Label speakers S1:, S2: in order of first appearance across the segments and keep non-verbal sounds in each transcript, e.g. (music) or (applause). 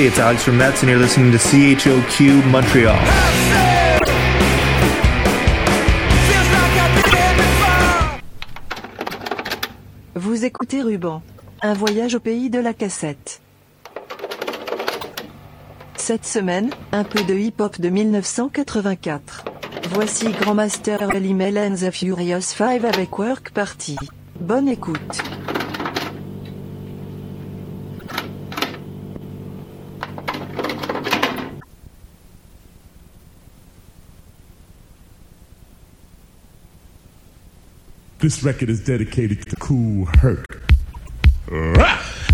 S1: Hey, it's Alex from Mets, and you're listening to CHOQ Montreal.
S2: Vous écoutez Ruban. Un voyage au pays de la cassette. Cette semaine, un peu de hip-hop de 1984. Voici Grandmaster Master and the Furious 5 avec Work Party. Bonne écoute.
S3: This record is dedicated to Kool Herc.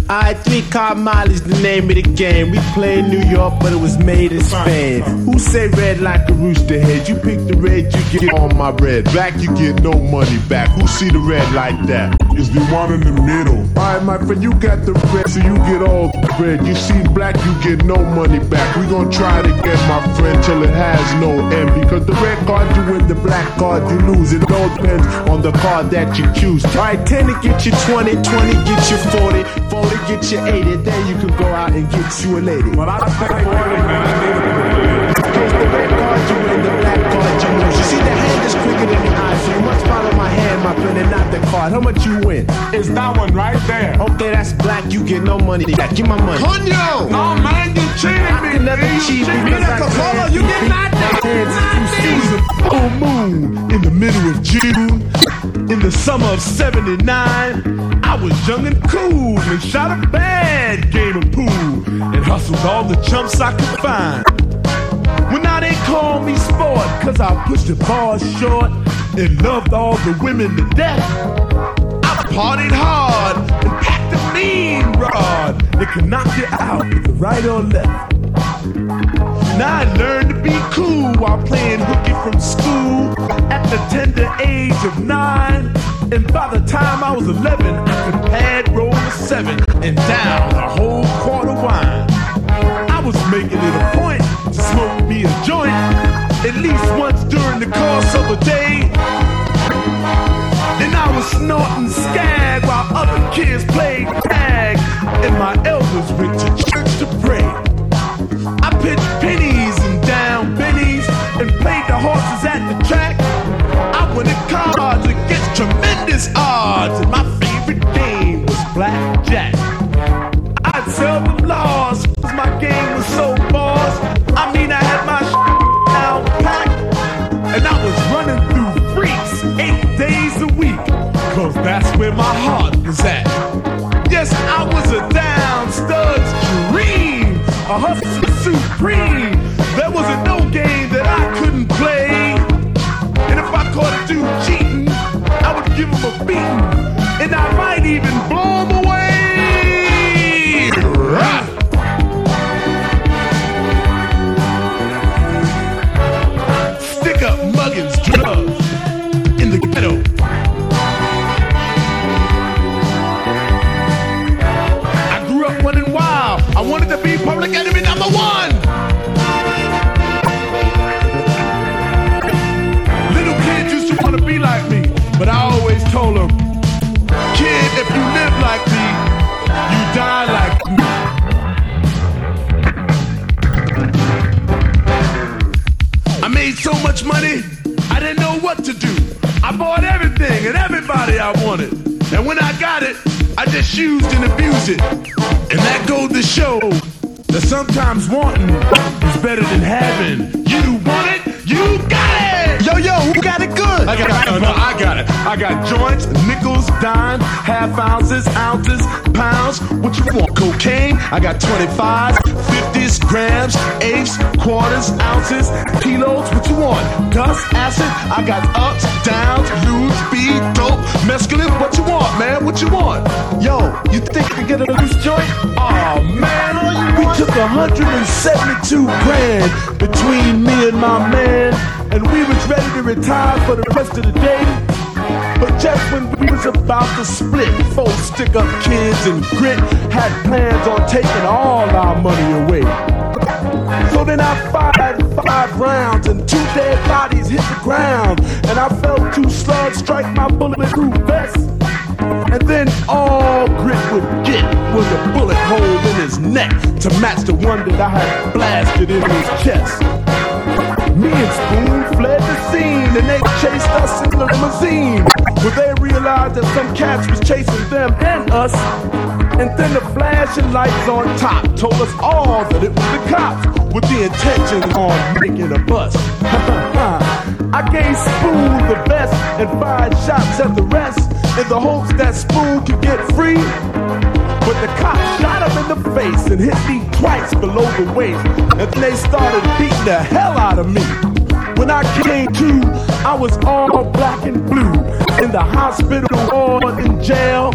S4: Alright, three card molly, the name of the game. We play in New York, but it was made in Spain. Who say red like a rooster head? You pick the red, you get on my red. Back, you get no money back. Who see the red like that?
S3: Is the one in the middle.
S4: Alright, my friend, you got the red, so you get all the red. You see black, you get no money back. We gon' try to get my friend till it has no end. Because the red card you win, the black card you lose. It all depends on the card that you choose. Alright, 10 to get you 20, 20 get you 40, 40 to get you 80, then you can go out and get you a lady.
S3: But I think 40, man, I need a
S4: Cause the red card you win, the black card you lose. You see, the hand is quicker than the eye, so you must follow my hand, my friend, and not the card. How much you win?
S3: It's that one right there.
S4: Okay, that's black, you get no money. Back. Give my money.
S3: Conyo! No, man, you cheated
S4: I
S3: me.
S4: can never cheat because I
S3: Coca-Cola, you get nothing.
S4: It was a full moon in the middle of June. In the summer of 79, I was young and cool and shot a bad game of pool and hustled all the chumps I could find. Well, now they call me sport, cause I pushed the ball short and loved all the women to death. I partied hard and packed a mean rod that could knock you out with the right or left. Now I learned to be cool while playing hooky from school at the tender age of nine. And by the time I was 11, I could pad roll a seven and down a whole quart of wine. I was making it a point to smoke me a joint at least once during the course of a day. And I was snorting skag while other kids played tag. And my elders went to church to pray. I pitched pennies and down bennies and played the horses at the track. I cards against tremendous odds, and my favorite game was blackjack. I'd seldom lost, cause my game was so boss. I mean, I had my down packed, and I was running through freaks eight days a week, cause that's where my heart was at. Yes, I was a down stud's dream, a hustler supreme. There wasn't no game that I couldn't play. And if I caught a dude I give him a beating. And I might even blow much money, I didn't know what to do. I bought everything and everybody I wanted. And when I got it, I just used and abused it. And that goes to show that sometimes wanting is better than having. You want it, you got it! Yo, yo, got it good? I got it. No, no, I got it. I got joints, nickels, dimes, half ounces, ounces, pounds. What you want? Cocaine? I got 25s, 50s, grams, eighths, quarters, ounces, kilos. What you want? Dust, acid? I got ups,
S5: downs, lewd, speed, dope, mescaline. What you want, man? What you want?
S4: Yo, you think we get a loose joint?
S5: Oh man,
S4: We took 172 grand between me and my man, and we was ready to retire for the rest of the day. But just when we was about to split, four stick-up kids and grit had plans on taking all our money away. So then I fired five rounds and two dead bodies hit the ground, and I felt two slugs strike my bulletproof vest. And then all Grit would get was a bullet hole in his neck to match the one that I had blasted in his chest. Me and Spoon fled the scene and they chased us in the limousine. But they realized that some cats was chasing them and us. And then the flashing lights on top told us all that it was the cops with the intention on making a bust. (laughs) I gave Spoon the best and fired shots at the rest in the hopes that Spoon could get free. But the cop shot him in the face and hit me twice below the waist. And then they started beating the hell out of me. When I came to, I was all black and blue. In the hospital or in jail.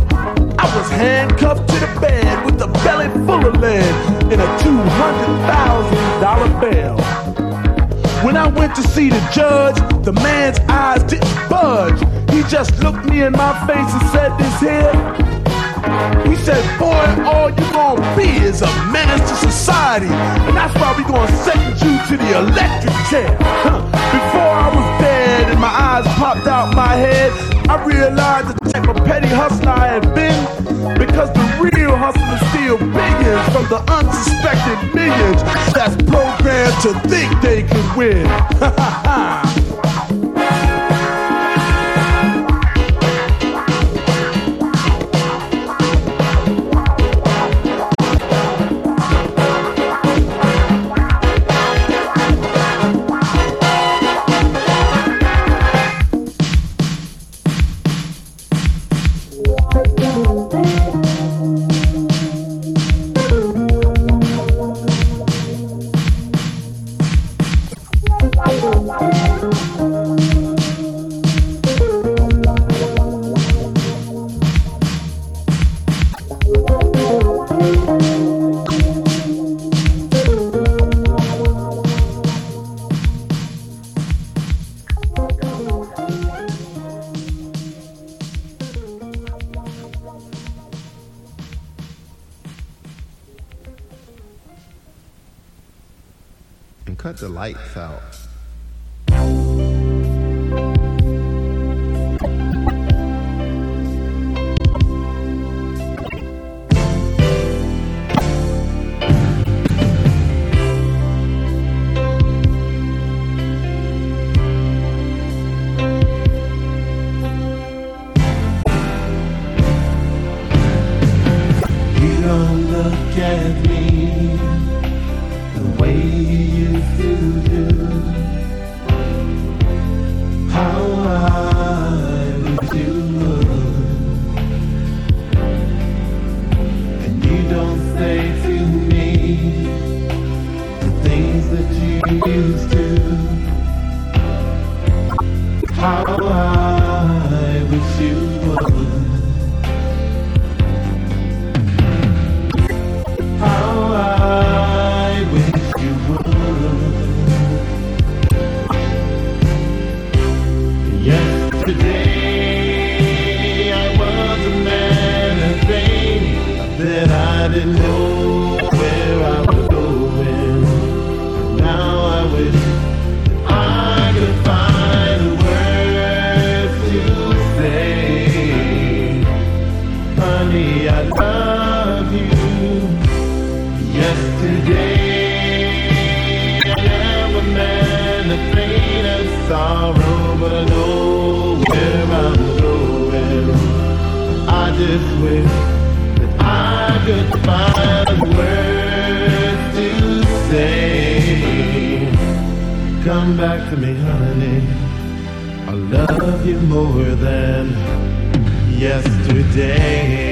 S4: I was handcuffed to the bed with a belly full of lead and a $200,000 bail. When I went to see the judge, the man's eyes didn't budge. He just looked me in my face and said this here. He said, boy, all you gonna be is a menace to society. And that's why we gonna sentence you to the electric chair. Huh. Before I was dead and my eyes popped out my head, I realized the type of petty hustler I had been. Because the real hustlers steal billions from the unsuspected millions that's programmed to think they can win.
S6: and cut the lights out.
S4: Yesterday, I am a man sorrow, but I know where I'm going. I just wish that I could find words to say. Come back to me, honey. I love you more than yesterday.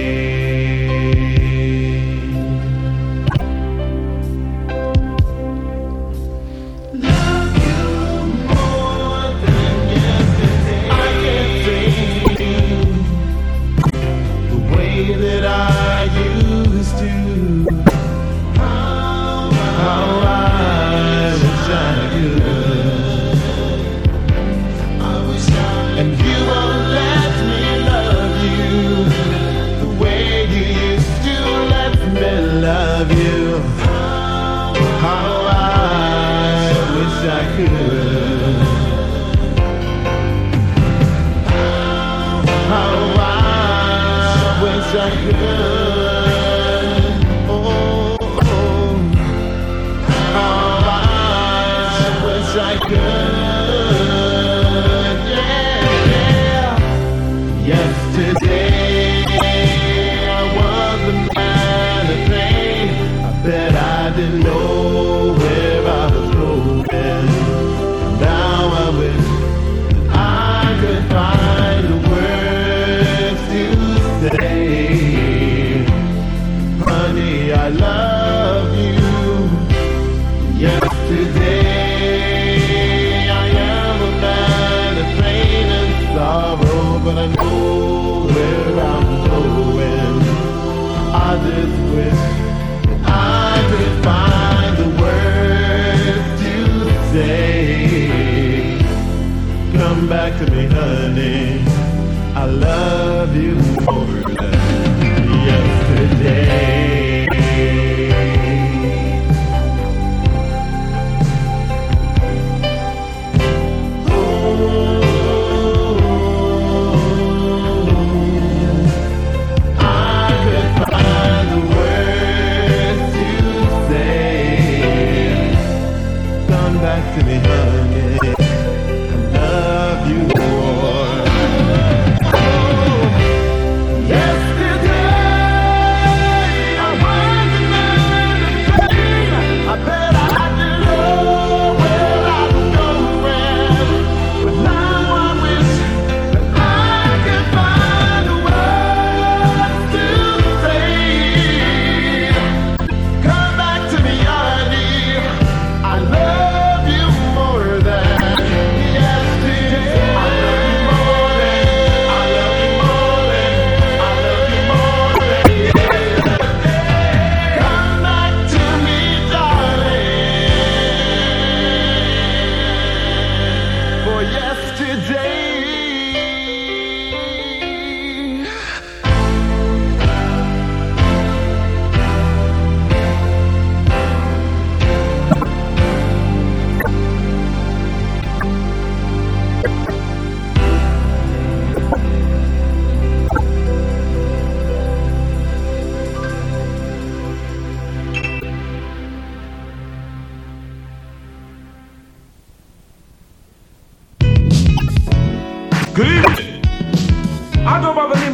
S4: I
S6: know where I'm going. I just wish I could find the words to say. Come back to me, honey. I love you more.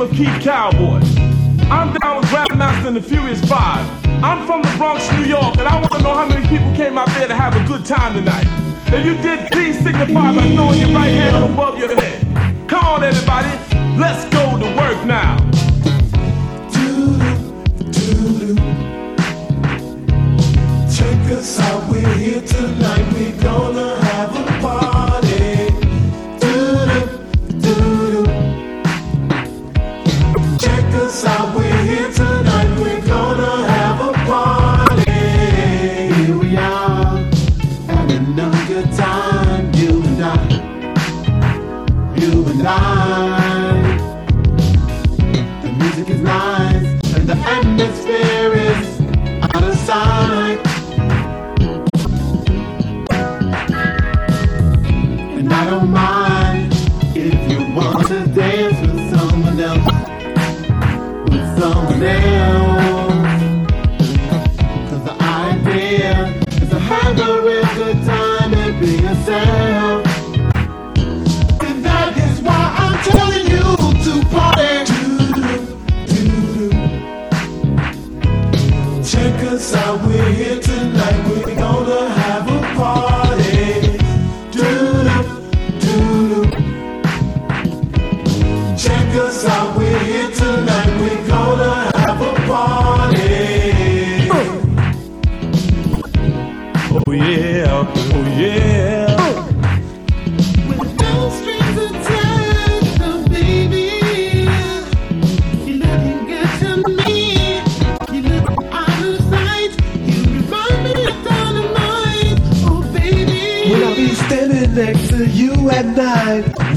S4: of Keith Cowboy. I'm down with Grandmaster and the Furious Five. I'm from the Bronx, New York, and I want to know how many people came out there to have a good time tonight. If you did, please signify by throwing your right hand above your head. Come on, everybody, let's go to work now.
S6: Check us out, we're here tonight, we're gonna
S4: Yeah.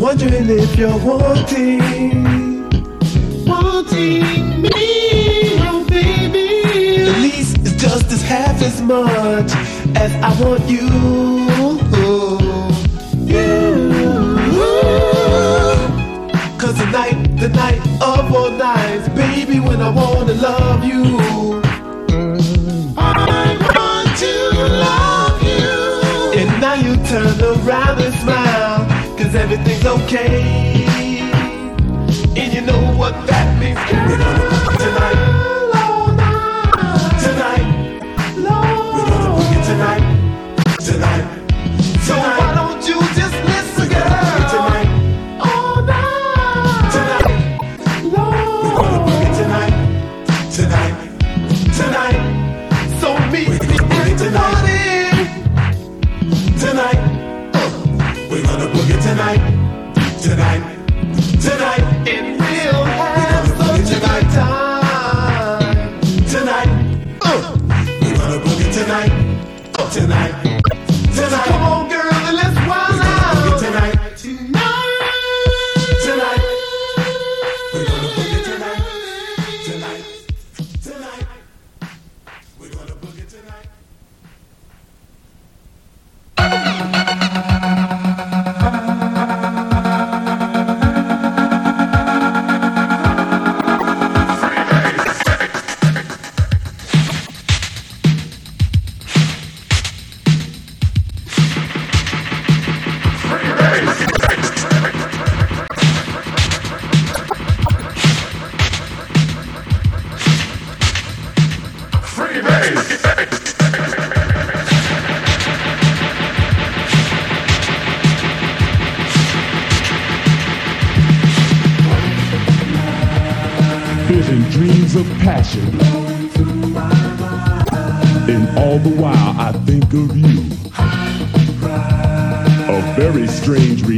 S7: wondering if you're wanting,
S6: wanting me, oh baby.
S7: The least is just as half as much as I want you. You. Cause the night, the night of all nights, baby, when I wanna love you. everything's okay. And you know what that means, girl.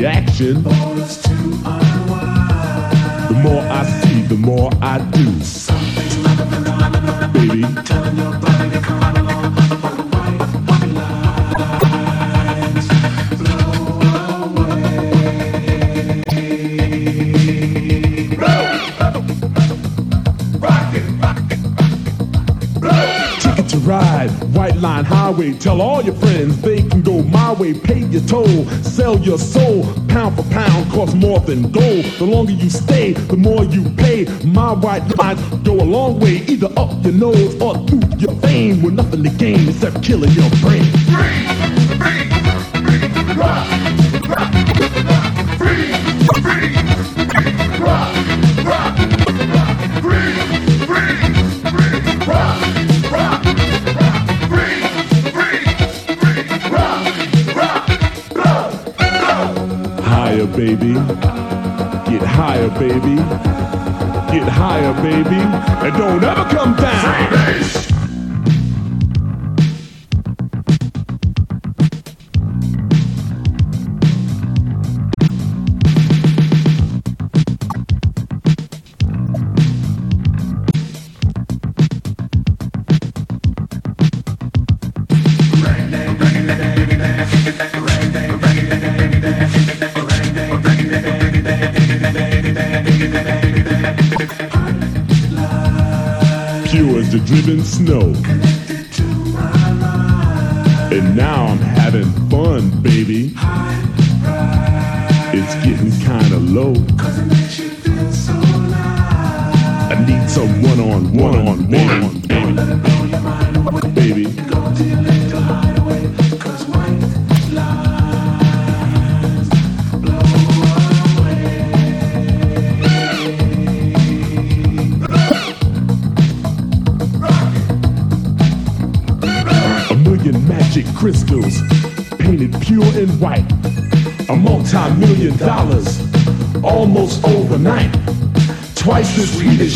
S4: Reaction. The more I see, the more I do. Baby. Ticket to ride, white line highway. Tell all your friends Sell your soul. Pound for pound costs more than gold. The longer you stay, the more you pay. My white lines go a long way, either up your nose or through your vein. With nothing to gain except killing your brain. Higher, baby. Get higher, baby. And don't ever come down. Pure driven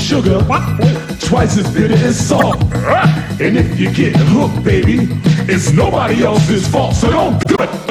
S4: sugar, twice as bitter as salt. And if you get hooked, baby, it's nobody else's fault. So don't do it.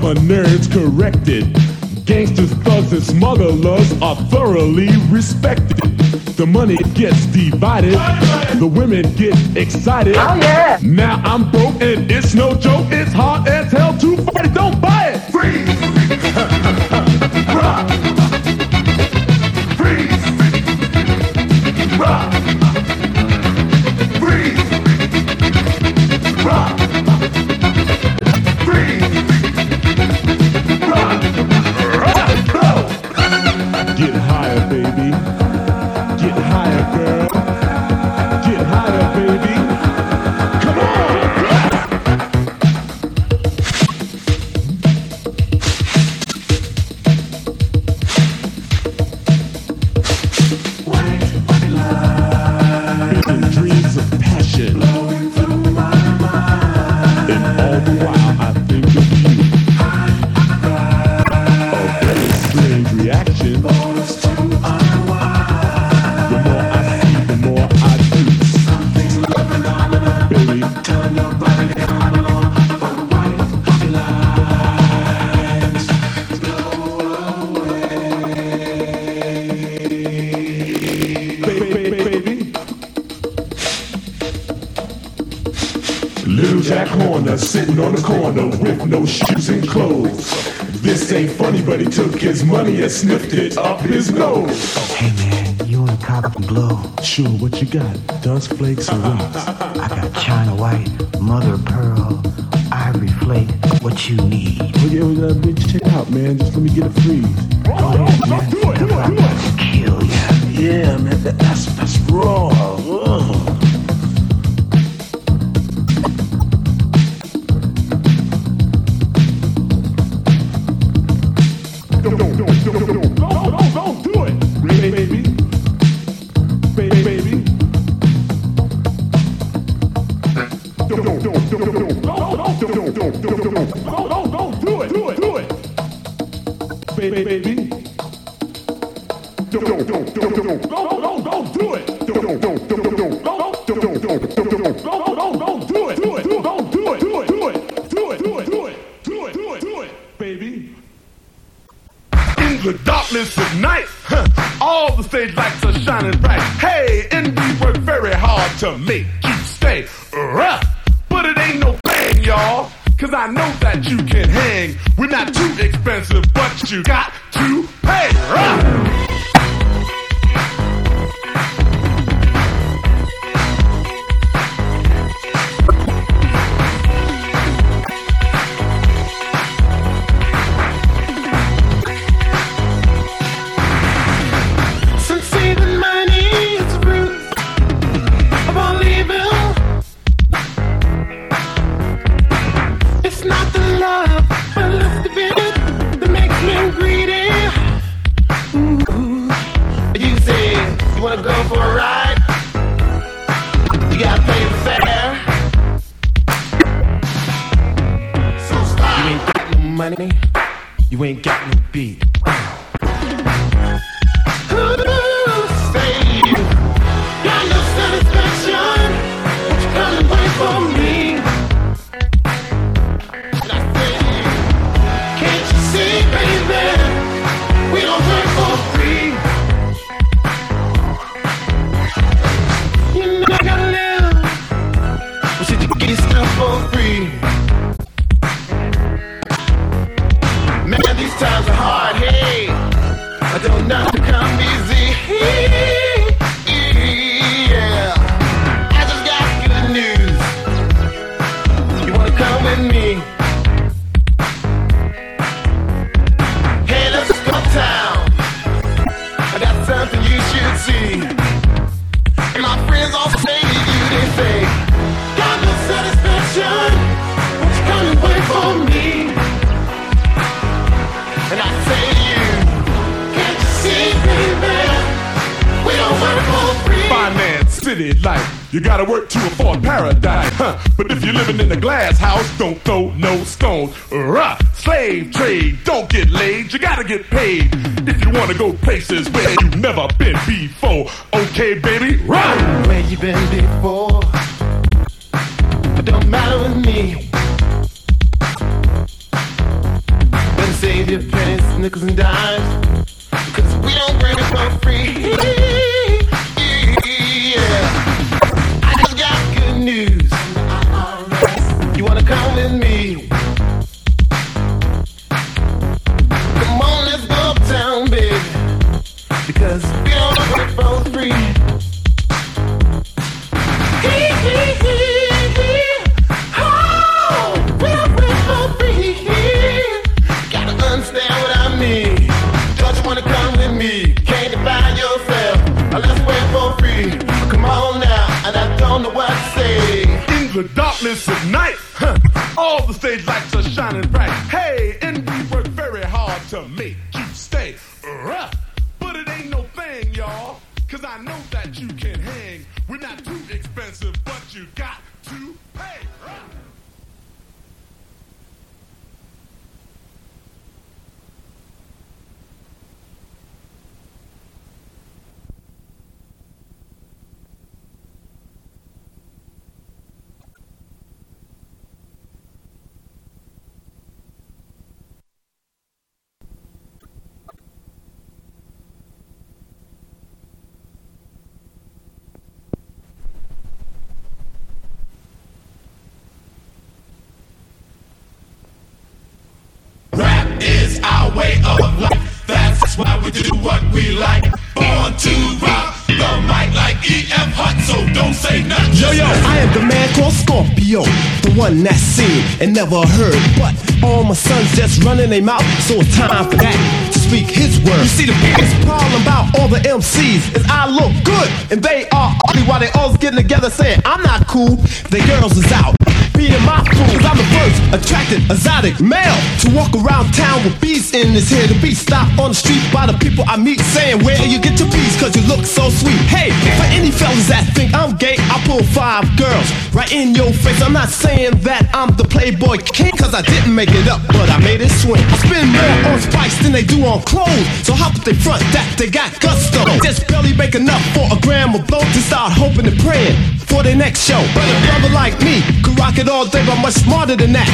S4: Governors corrected, gangsters, thugs, and smugglers are thoroughly respected. The money gets divided, the women get excited. Oh yeah! Now I'm broke and it's no joke. It's hard as hell to fight. Don't buy and clothes. This ain't funny, but he took his money and sniffed it up his nose.
S8: Hey man, you want a cop the blow?
S4: Sure, what you got? Dust flakes or rocks?
S8: I got China white, mother pearl, ivory flake, what you need.
S4: Well, yeah, well, uh, bitch, check out, man. Just let me get a freeze.
S8: Go ahead, man.
S4: Do it, do it, do it.
S8: Kill ya.
S4: Yeah, man, that's, that's raw. you ain't got
S7: no beat.
S4: man's house, don't throw no stones. Ruh, slave trade, don't get laid, you gotta get paid. If you wanna go places where you've never been before, okay, baby, run!
S7: Where you been before? It don't matter with me. Better save your pennies, nickels, and dimes. Cause
S9: never heard. But all my sons just running their mouth, so it's time for that to speak his word. You see, the biggest problem about all the MCs is I look good, and they are ugly while they all getting together saying I'm not cool. The girls is out. Being my fool, cause I'm the first attracted exotic male to walk around town with bees in his hair. To be stopped on the street by the people I meet saying, Where you get your bees? Cause you look so sweet. Hey, for any fellas that think I pull five girls right in your face. I'm not saying that I'm the Playboy King, cause I didn't make it up, but I made it swing. I spend more on spikes than they do on clothes. So how could they front that they got gusto? Just barely make enough for a gram of to start hoping and praying for the next show. But a brother like me could rock it all day, but much smarter than that.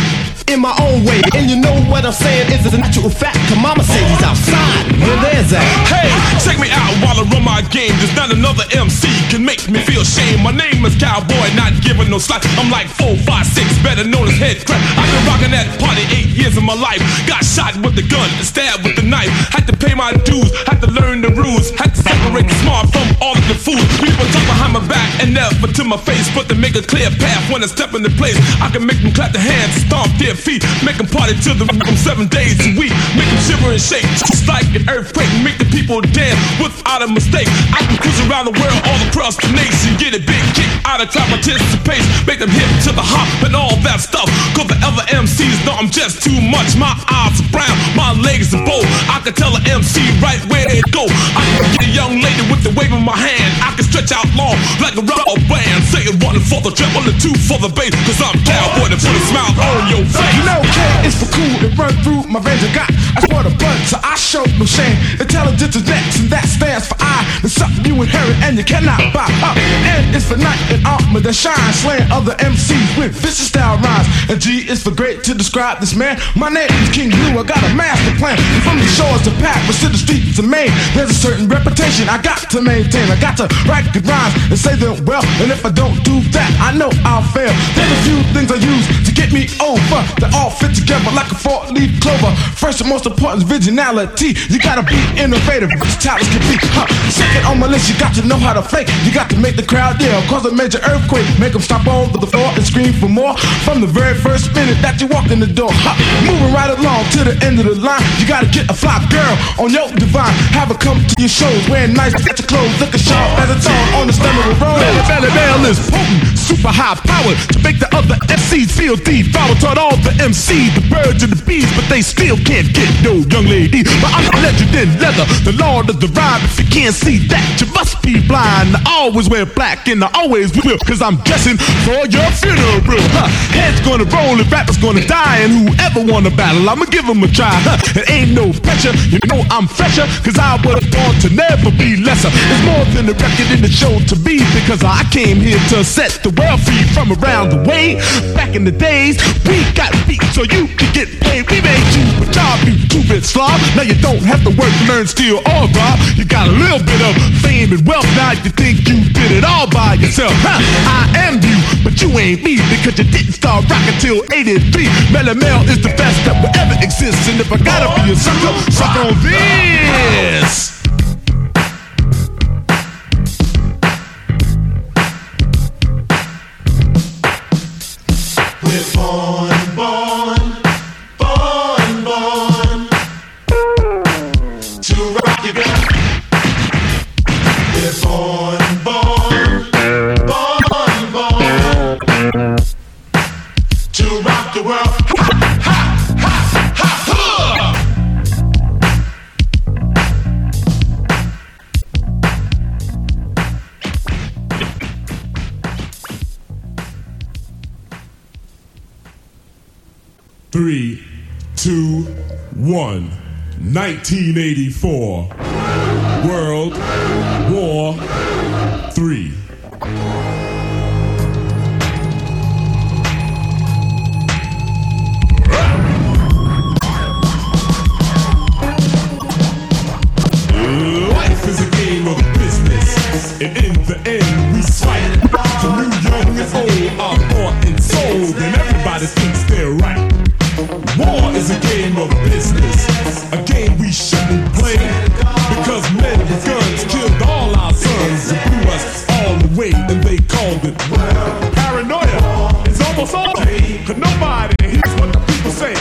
S9: In my own way, and you know what I'm saying is a natural fact. Cause mama says he's outside. Where there's at?
S4: Hey, check me out while I run my game. There's not another MC can make me feel shame. My name is Cowboy, not giving no slack. I'm like four, five, six, better known as head crack. I've been rocking that party eight years of my life. Got shot with the gun, stabbed with the knife. Had to pay my dues, had to learn the rules. Had to separate the smart from all of the fools. People talk behind my back and never to my face, but to make a clear path when I step into place. I can make them clap their hands, stomp their feet, make them party to the rhythm seven days a week. Make them shiver and shake, just like an earthquake. Make the people dance without a mistake. I can cruise around the world, all across the nation, get a big kick out of crowd participation. Make them hip to the hop and all that stuff. Cause the other MCs know I'm just too much. My eyes are brown, my legs are bold. I can tell an MC right where they go. I can get a young lady with the wave of my hand. I can stretch out long like a rubber band. Say it one for the treble and two for the bass. Cause I'm cowboy to put a smile on your face.
S9: You know, K is for cool. It run through my veins. I got I sport a blood, so I show no shame. Intelligence is next, and that stands for I. It's something you inherit, and you cannot buy up. And it's for night and armor that shines, slaying other MCs with vicious style rhymes. And G is for great to describe this man. My name is King Blue. I got a master plan. From the shores to Packers to the streets of Maine, there's a certain reputation I got to maintain. I got to write good rhymes and say them well. And if I don't do that, I know I'll fail. There's a few things I use to get me over that all fit together like a four-leaf clover. First and most important is originality. You gotta be innovative, talents can be. Huh. Second on my list, you got to know how to fake. You got to make the crowd yell, cause a major earthquake. Make them stop on the floor and scream for more. From the very first minute that you walk in the door, huh. moving right along to the end of the line. You gotta get a fly girl on your divine. Have her come to your shows, wearing nice, get your clothes, looking sharp as a thong on the stem of a road.
S4: Belly belly, Bell is potent, super high power to make the other MCs feel deep. Follow taught all the MCs, the birds and the bees, but they still can't get no young lady. But I'm a legend in leather, the lord of the rhyme. If you can't see that, you must be blind. I always wear black and I always cause I'm dressing for your funeral. Huh. Heads gonna roll and rappers gonna die, and whoever wanna battle, I'ma give them a try. Huh. It ain't no pressure, you know I'm fresher, cause I would've to never be lesser. It's more than a record in the show to be, because I came here to set the world free from around the way. Back in the days, we got beat so you could get paid. We made you a job, you two-bit slob. Now you don't have to work, learn, steal, or rob. You got a little bit of fame and wealth. Now you think you did it all by yourself. I am you, but you ain't me because you didn't start rocking till 83. Melle Mel is the best that will ever exist. And if I gotta be a sucker, suck on this.
S5: We're born, born,
S4: Three, two, one. 1984. World War Three. Life is a game of business, and in the end, we fight. From new, young, and old, our bought and sold, and everybody thinks they're right. Called it. Paranoia is almost over. Cause nobody hears what the people say.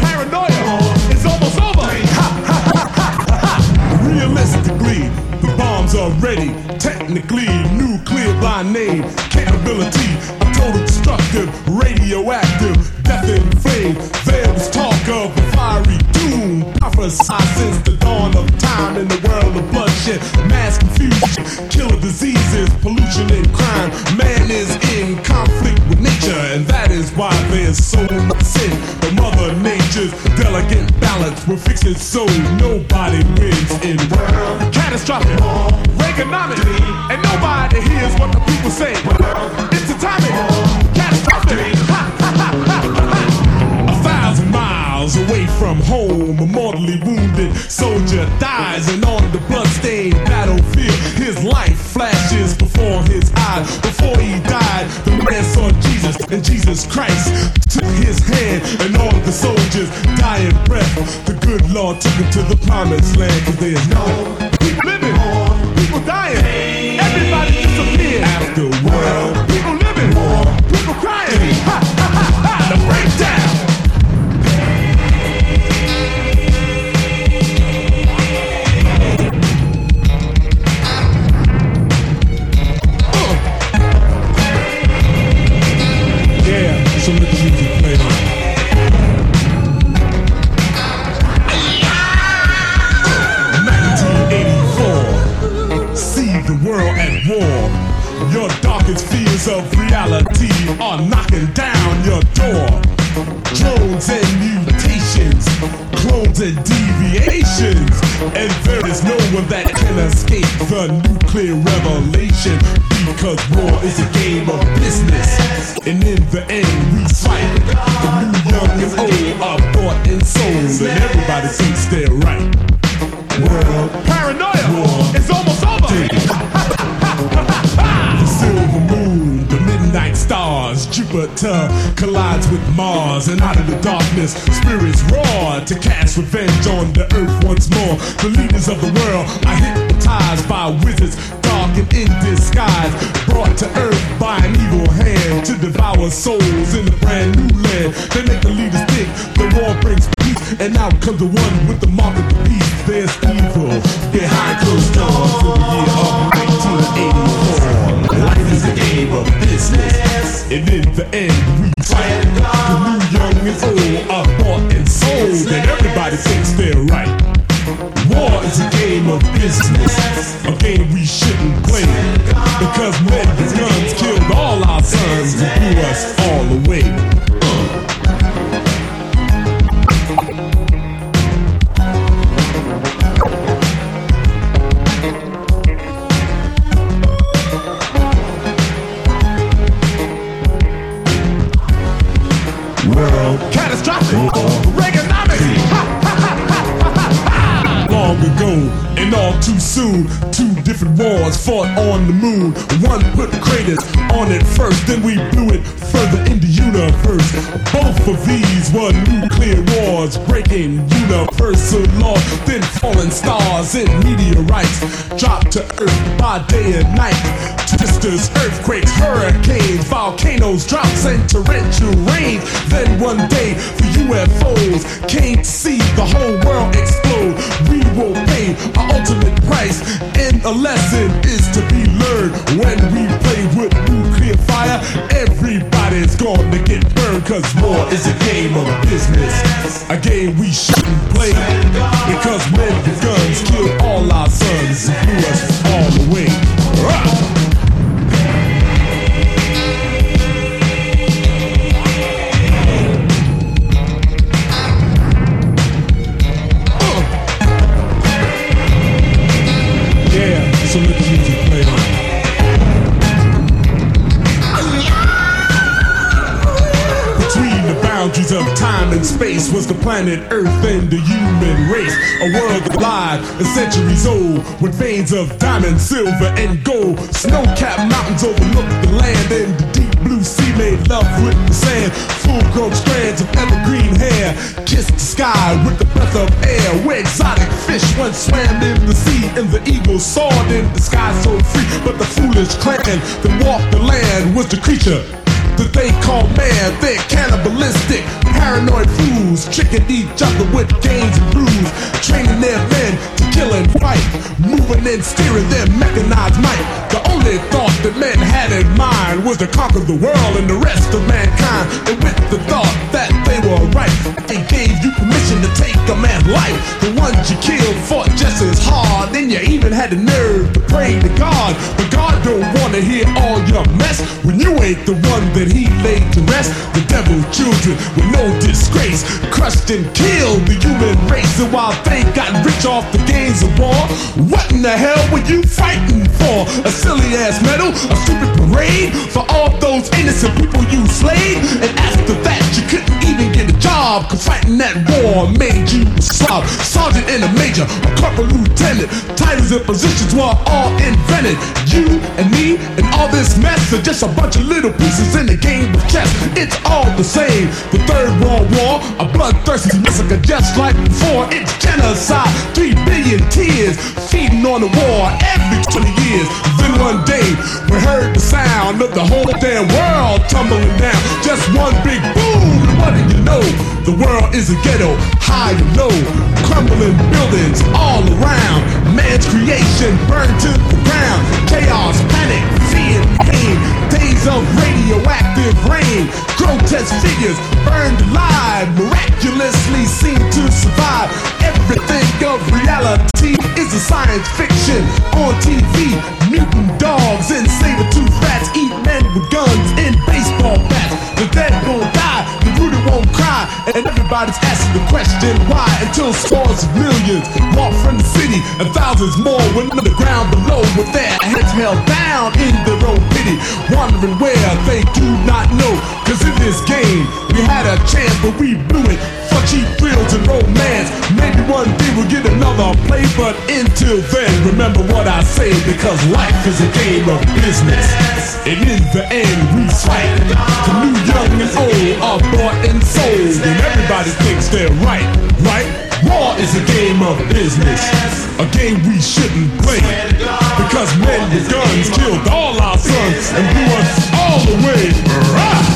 S4: Paranoia is almost over. Ha, ha, ha, ha, ha. Realistically, the bombs are ready. Technically, nuclear by name. Capability of total destructive, radioactive, death and flame. There was talk of a fiery doom. Prophesied since the dawn of time in the world of bloodshed, mass confusion, killer diseases, pollution and crime. Man is in conflict with nature, and that is why there's so much sin. But Mother Nature's delicate balance will fix it so nobody wins in world. Catastrophic, Reaganomics, and nobody hears what the people say. It's atomic, catastrophic. Miles away from home, a mortally wounded soldier dies, and on the bloodstained battlefield, his life flashes before his eyes. Before he died, the man saw Jesus, and Jesus Christ took his hand, and all the soldiers dying breath. The good Lord took him to the promised land, cause there's no people living, people dying, everybody disappeared. After world, reality are knocking down your door. Drones and mutations, clones and deviations. And there is no one that can escape the nuclear revelation. Because war is a game of business. And in the end, we fight. The new, young, and old are bought and sold. And everybody thinks they're right. World paranoia war Jupiter uh, collides with Mars, and out of the darkness, spirits roar to cast revenge on the earth once more. The leaders of the world are hypnotized by wizards, dark and in disguise, brought to earth by an evil hand to devour souls in a brand new land. They make the leaders think the war brings peace, and out comes the one with the mark of the beast. There's evil behind closed doors in the year of 1984. Of business, and in the end we fight. The new, young, and old are bought and sold, and everybody thinks they're right. War is a game of business, a game we shouldn't play. Because men were nuclear wars, breaking universal law. Then falling stars and meteorites drop to Earth by day and night. Twisters, earthquakes, hurricanes, volcanoes, droughts, and torrential rain. Then one day the UFOs came to see the whole world explode. We will pay our ultimate price, and a lesson is to be learned when we play with nuclear fire. Everybody's to get burned, cause war is a game of business. A game we shouldn't play because men with guns killed all our sons and threw us all away. Rah! And space was the planet Earth and the human race. A world alive and centuries old with veins of diamond, silver, and gold. Snow capped mountains overlook the land and the deep blue sea made love with the sand. Full grown strands of evergreen hair kissed the sky with the breath of air. Where exotic fish fish once swam in the sea, and the eagle soared in the sky so free. But the foolish clan that walked the land was the creature that they call man. They're cannibalistic, paranoid fools, tricking each other with games and rules, training their men to kill and fight, moving and steering their mechanized might. The only thought that men had in mind was to conquer the world and the rest of mankind. And with the thought that they were right, they gave you permission to take a man's life. The ones you killed fought just as hard, and you even had the nerve to pray to God. But God don't wanna hear all your mess when you ain't the one that He laid to rest. The devil's children with no disgrace crushed and killed the human race. And while they got rich off the gains of war, what in the hell were you fighting for? A silly ass medal, a stupid parade for all those innocent people you slayed. And after that, you couldn't even get a job, cause fighting that war made you a slob. Sergeant and a major, a corporal lieutenant, titles and positions were all invented. You and me and all this mess are just a bunch of little pieces in the game of chess. It's all the same. The Third World War, a bloodthirsty massacre just like before. It's genocide, three billion tears feeding on the war every 20 years. Then one day we heard the sound of the whole damn world tumbling down. Just one big boom. And what do you know? The world is a ghetto, high and low, crumbling buildings all around. Man's creation burned to the ground. Chaos, panic, fear, pain. Of radioactive rain. Grotesque figures burned alive, miraculously seem to survive. Everything of reality is a science fiction on TV. Mutant dogs and saber-toothed rats eat men with guns and baseball bats. The dead won't die, the rooted won't cry, and everybody's asking the question why. Until scores of millions walk from the city, and thousands more went underground below with their heads held down in their own wondering where they do not know. Cause in this game, we had a chance, but we blew it for cheap thrills and romance. Maybe one day we'll get another play, but until then, remember what I say because life is a game of business. And in the end, we fight. The new, young, and old are bought and sold, and everybody thinks they're right, right? War is a game of business, a game we shouldn't play. Because men with guns killed all our sons and blew us all away.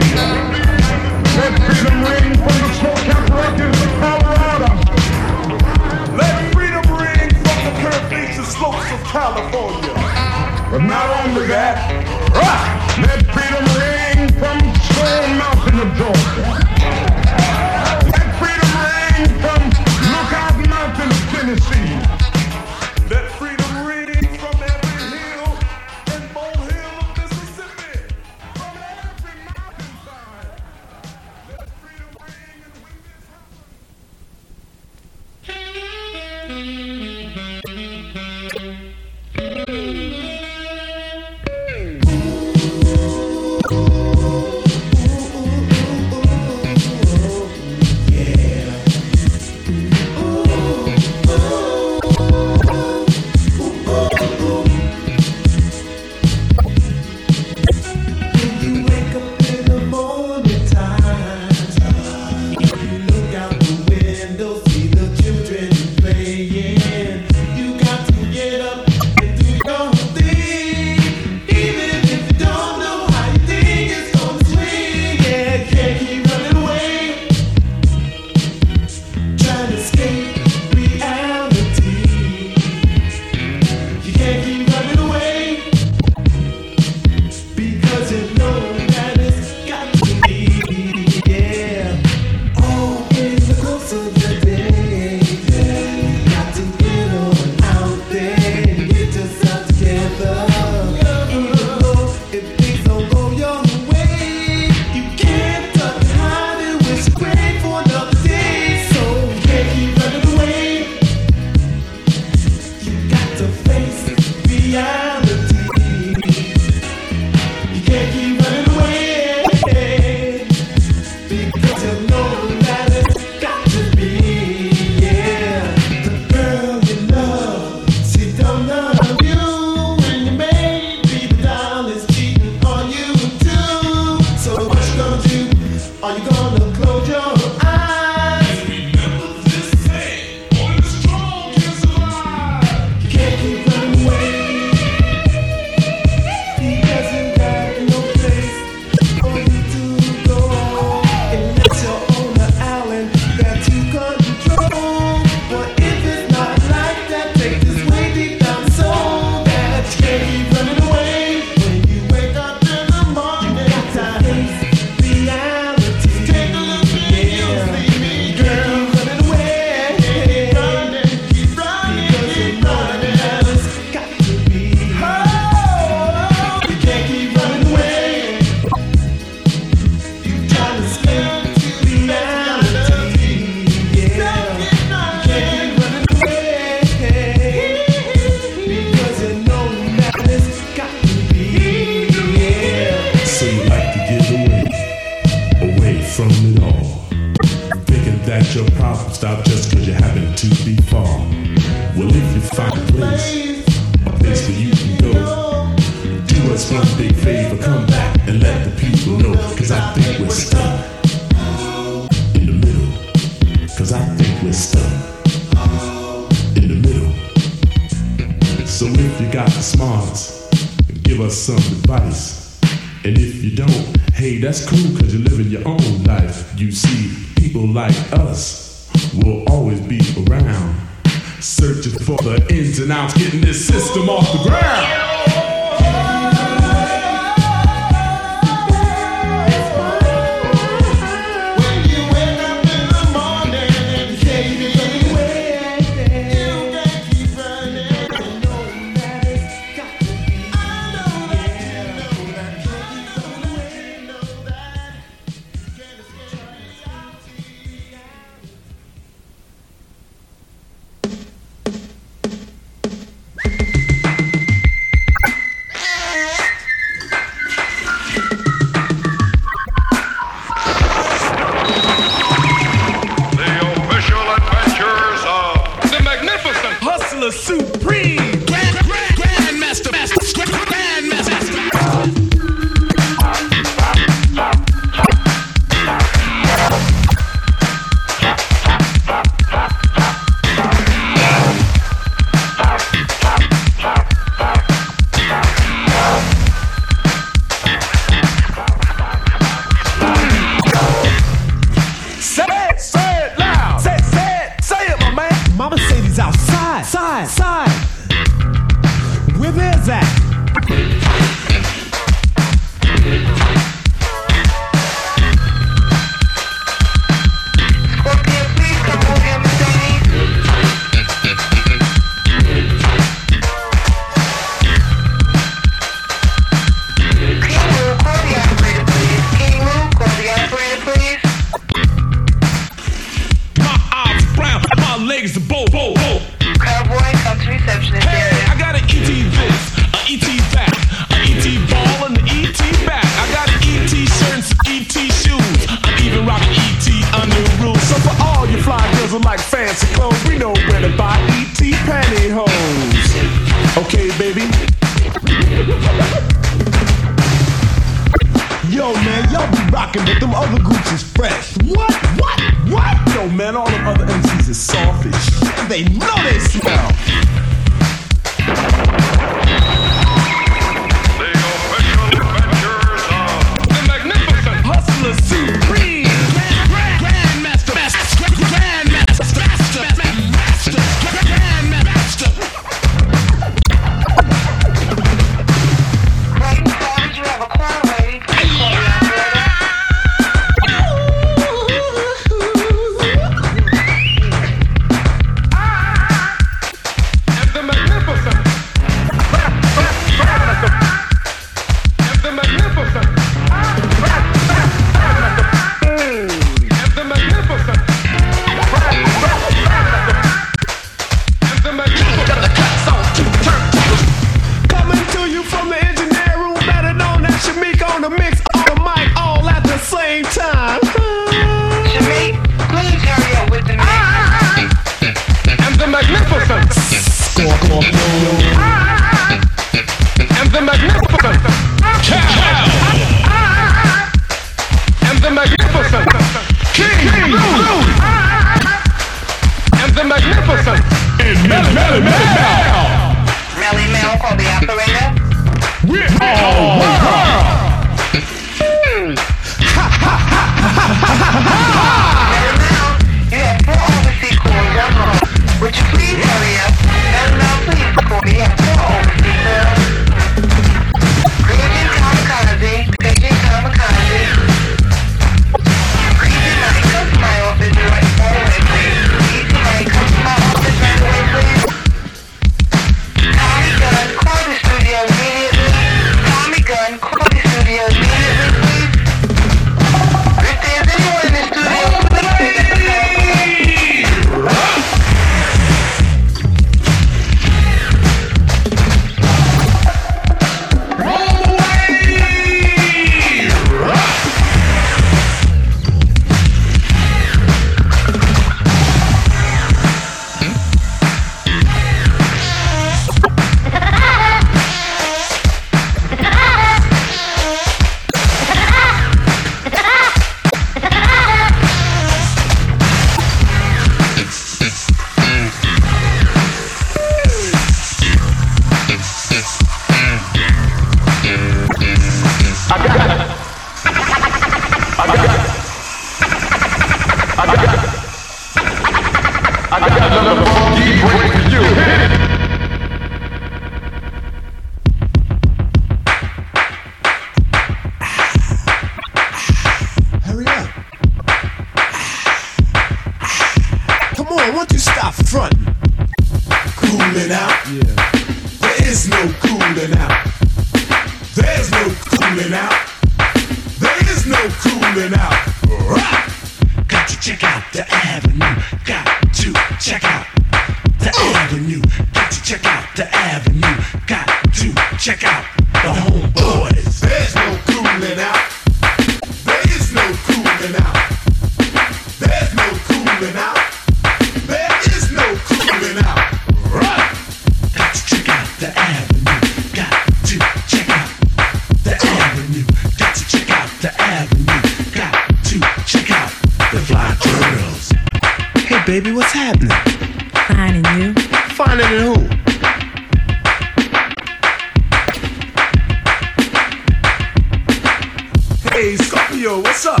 S3: Hey
S7: Scorpio, what's up?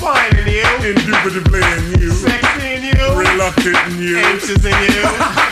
S7: Finding you.
S9: Indubitably in you.
S7: Sexy in you.
S9: Reluctant in you.
S7: Anxious in you. (laughs)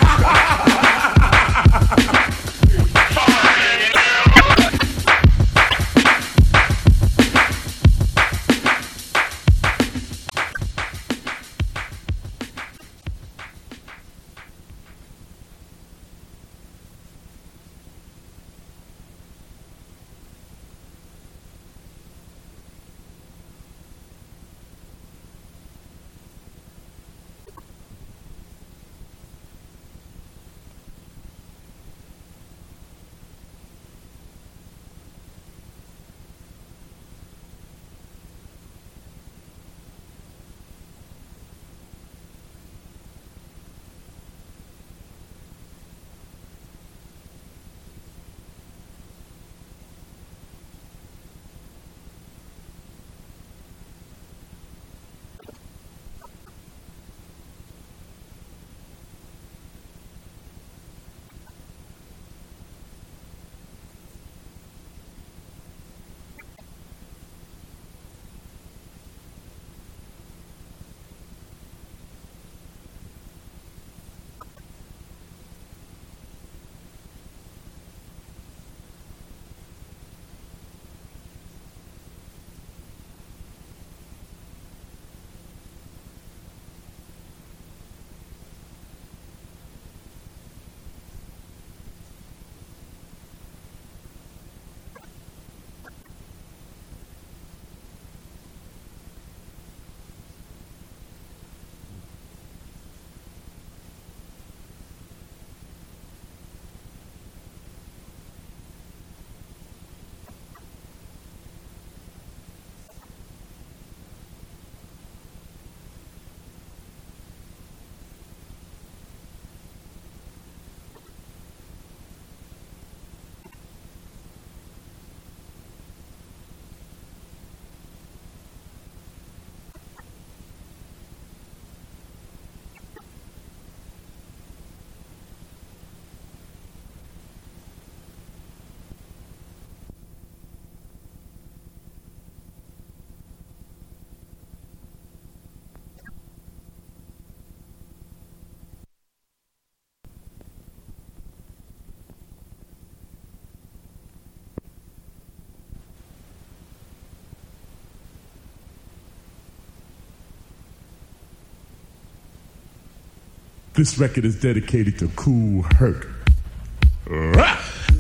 S4: This record is dedicated to Kool Herc.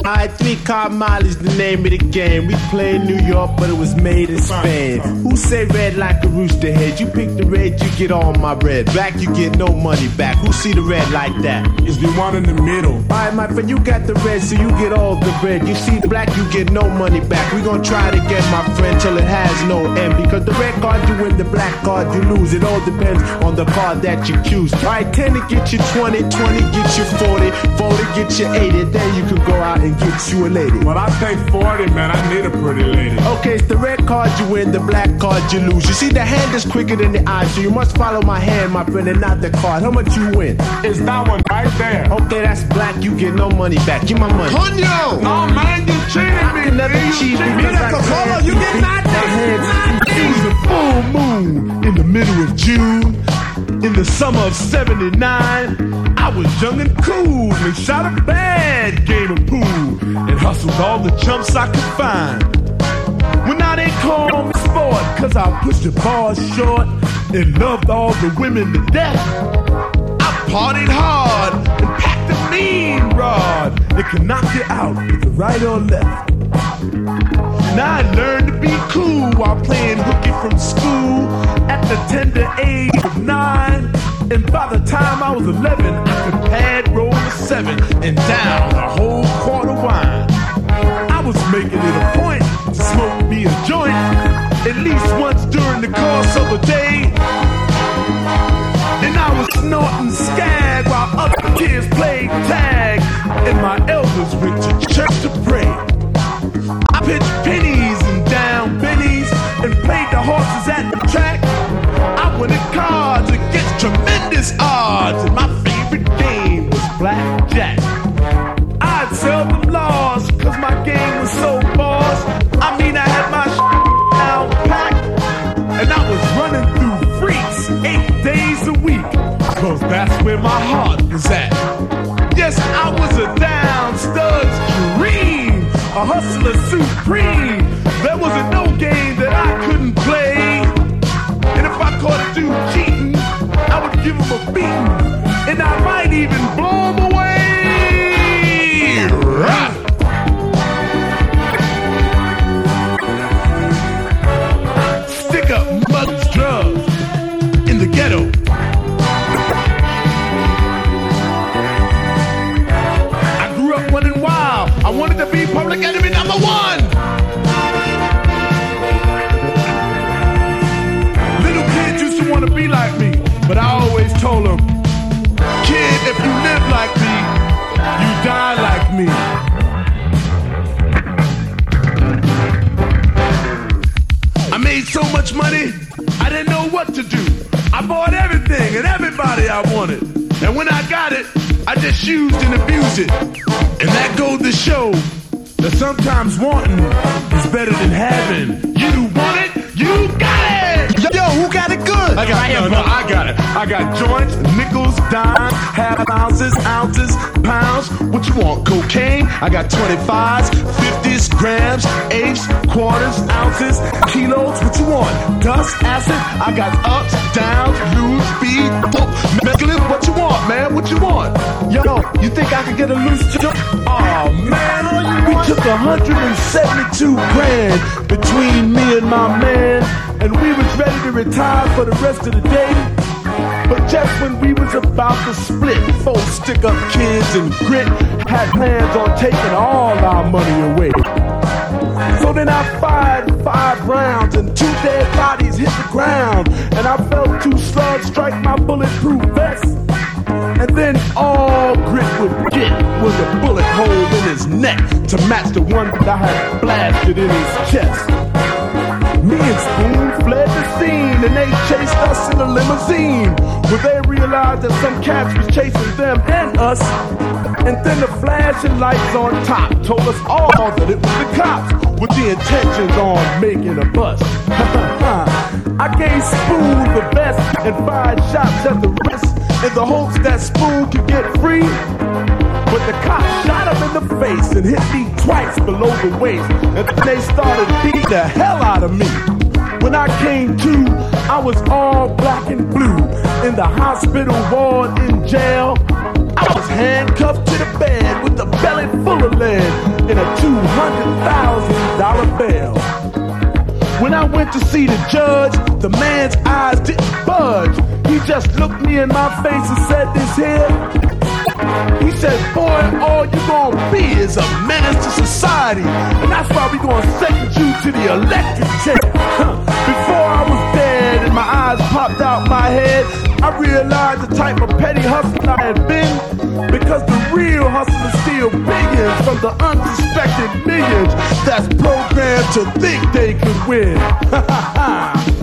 S5: Alright, three card molly is the name of the game. We play in New York, but it was made in Spain. Who say red like a rooster head? You pick the red, you get all my red. Black, you get no money back. Who see the red like that?
S4: It's the one in the middle.
S5: Alright, my friend, you got the red, so you get all the red. You see the black, you get no money back. We gon' try it again, my friend, till it has no end. Because the red card you win, the black card you lose. It all depends on the card that you choose. Alright, 10 to get you 20, 20 get you 40, 40 get you 80. Then you can go out and get you a lady.
S4: Well, I think 40, man. I need a pretty lady.
S5: Okay, it's the red card you win, the black card you lose. You see, the hand is quicker than the eye, so you must follow my hand, my friend, and not the card. How much you win?
S4: It's that one right there.
S5: Okay, that's black. You get no money back. Give my money.
S9: Coño!
S4: No, man, you cheated
S5: I
S4: me.
S5: can never
S4: man. You
S5: cheat
S4: cheated
S5: because
S4: me.
S5: I
S9: Coca-Cola,
S5: can't
S9: you get
S5: beat
S9: nothing.
S5: my hands.
S4: It was a full moon in the middle of June. In the summer of 79, I was young and cool and shot a bad game of pool and hustled all the chumps I could find. When now they call me sport, cause I pushed the bars short and loved all the women to death. I partied hard and packed a mean rod that can knock you out with the right or left. Now I learned to be cool while playing hooky from school at the tender age of nine. And by the time I was 11, I could pad roll a seven and down a whole quart of wine. I was making it a point to smoke me a joint at least once during the course of a day. And I was snorting skag while other kids played tag, and my elders went to church to pray. I pitched pennies and down pennies and played the horses at the track. I winning cards against tremendous odds, and my favorite game was blackjack. I'd seldom lost, cause my game was so boss. I mean, I had my down packed, and I was running through freaks eight days a week, cause that's where my heart was at. Yes, I was a down stud's a hustler supreme. There wasn't no game that I couldn't play. And if I caught a dude cheating, I would give him a beating. And I might even blow him away. Stick up mugs, drugs in the ghetto. I got 25s, 50s, grams, eighths, quarters, ounces, kilos. What you want? Dust, acid? I got ups, downs, loose, speed, book, mescaline. What you want, man? What you want? Yo, you think I could get a loose jump? Oh man, we took 172 grand between me and my man, and we was ready to retire for the rest of the day. But just when we was about to split, four stick up kids and grit had plans on taking all our money away. So then I fired five rounds and two dead bodies hit the ground. And I felt two slugs strike my bulletproof vest. And then all grit would get was a bullet hole in his neck to match the one that I had blasted in his chest. Me and Spoon fled the scene and they chased us in a limousine. Where they realized that some cats was chasing them and us. And then the flashing lights on top told us all that it was the cops with the intentions on making a bust. (laughs) I gave Spoon the best and five shots at the wrist in the hopes that Spoon could get free. But the cop shot him in the face and hit me twice below the waist. And they started beating the hell out of me. When I came to, I was all black and blue. In the hospital ward in jail. I was handcuffed to the bed with a belly full of lead in a $200,000 bail. When I went to see the judge, the man's eyes didn't budge. He just looked me in my face and said this here. He said, boy, all you gonna be is a menace to society. And that's why we gonna send you to the electric chair. Before I was dead and my eyes popped out my head, I realized the type of petty hustler I had been. Because the real hustlers steal billions from the unsuspected millions that's programmed to think they could win. (laughs)